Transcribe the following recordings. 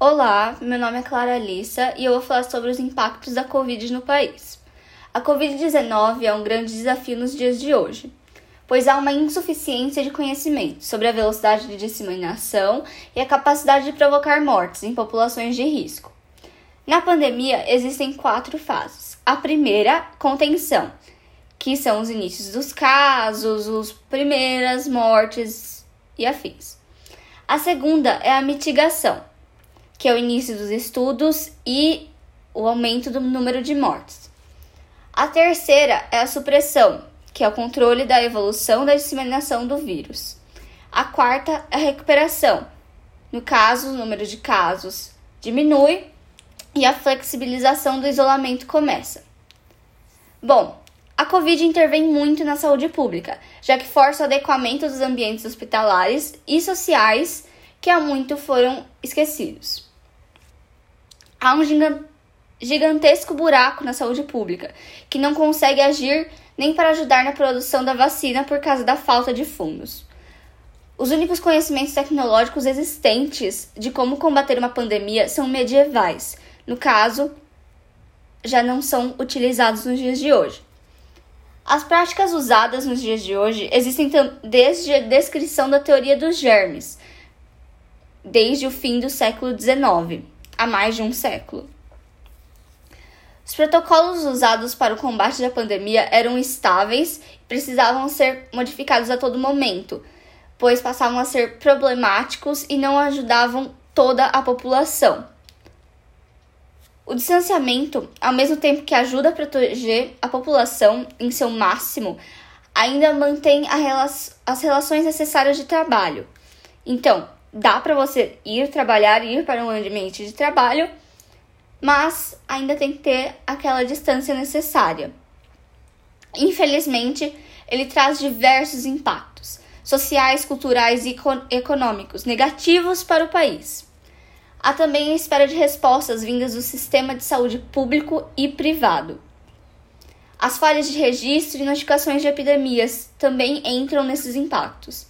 Olá, meu nome é Clara Alissa e eu vou falar sobre os impactos da Covid no país. A Covid-19 é um grande desafio nos dias de hoje, pois há uma insuficiência de conhecimento sobre a velocidade de disseminação e a capacidade de provocar mortes em populações de risco. Na pandemia, existem quatro fases. A primeira, contenção, que são os inícios dos casos, as primeiras mortes e afins. A segunda é a mitigação, que é o início dos estudos e o aumento do número de mortes. A terceira é a supressão, que é o controle da evolução da disseminação do vírus. A quarta é a recuperação. No caso, o número de casos diminui e a flexibilização do isolamento começa. Bom, a Covid intervém muito na saúde pública, já que força o adequamento dos ambientes hospitalares e sociais que há muito foram esquecidos. Há um gigantesco buraco na saúde pública, que não consegue agir nem para ajudar na produção da vacina por causa da falta de fundos. Os únicos conhecimentos tecnológicos existentes de como combater uma pandemia são medievais. No caso, já não são utilizados nos dias de hoje. As práticas usadas nos dias de hoje existem desde a descrição da teoria dos germes, desde o fim do século XIX há mais de um século. Os protocolos usados para o combate da pandemia eram estáveis e precisavam ser modificados a todo momento, pois passavam a ser problemáticos e não ajudavam toda a população. O distanciamento, ao mesmo tempo que ajuda a proteger a população em seu máximo, ainda mantém rela as relações necessárias de trabalho. Então, dá para você ir trabalhar, ir para um ambiente de trabalho, mas ainda tem que ter aquela distância necessária. Infelizmente, ele traz diversos impactos sociais, culturais e econômicos negativos para o país. Há também a espera de respostas vindas do sistema de saúde público e privado. As falhas de registro e notificações de epidemias também entram nesses impactos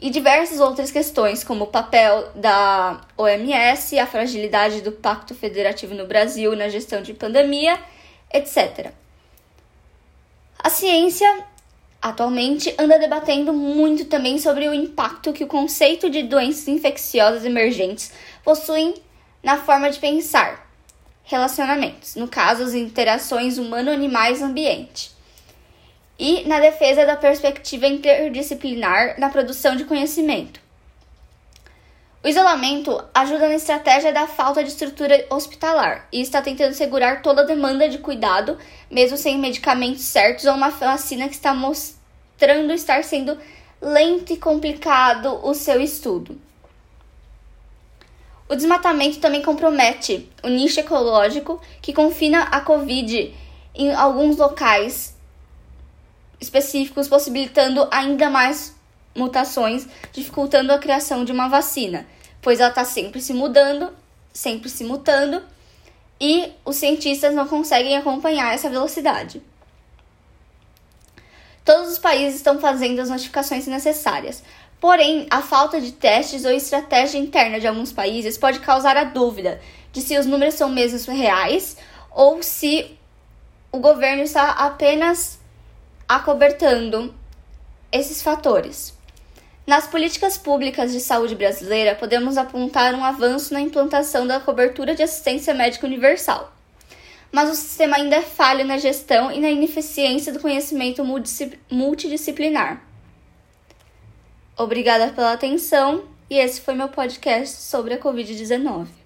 e diversas outras questões, como o papel da OMS, a fragilidade do Pacto Federativo no Brasil na gestão de pandemia, etc. A ciência atualmente anda debatendo muito também sobre o impacto que o conceito de doenças infecciosas emergentes possuem na forma de pensar relacionamentos, no caso, as interações humano-animais-ambiente e na defesa da perspectiva interdisciplinar na produção de conhecimento. O isolamento ajuda na estratégia da falta de estrutura hospitalar e está tentando segurar toda a demanda de cuidado, mesmo sem medicamentos certos ou uma vacina que está mostrando estar sendo lento e complicado o seu estudo. O desmatamento também compromete o nicho ecológico que confina a Covid em alguns locais específicos, possibilitando ainda mais mutações, dificultando a criação de uma vacina, pois ela está sempre se mudando, sempre se mutando, e os cientistas não conseguem acompanhar essa velocidade. Todos os países estão fazendo as notificações necessárias, porém, a falta de testes ou estratégia interna de alguns países pode causar a dúvida de se os números são mesmo reais ou se o governo está apenas acobertando esses fatores. Nas políticas públicas de saúde brasileira, podemos apontar um avanço na implantação da cobertura de assistência médica universal. Mas o sistema ainda é falho na gestão e na ineficiência do conhecimento multidisciplinar. Obrigada pela atenção e esse foi meu podcast sobre a Covid-19.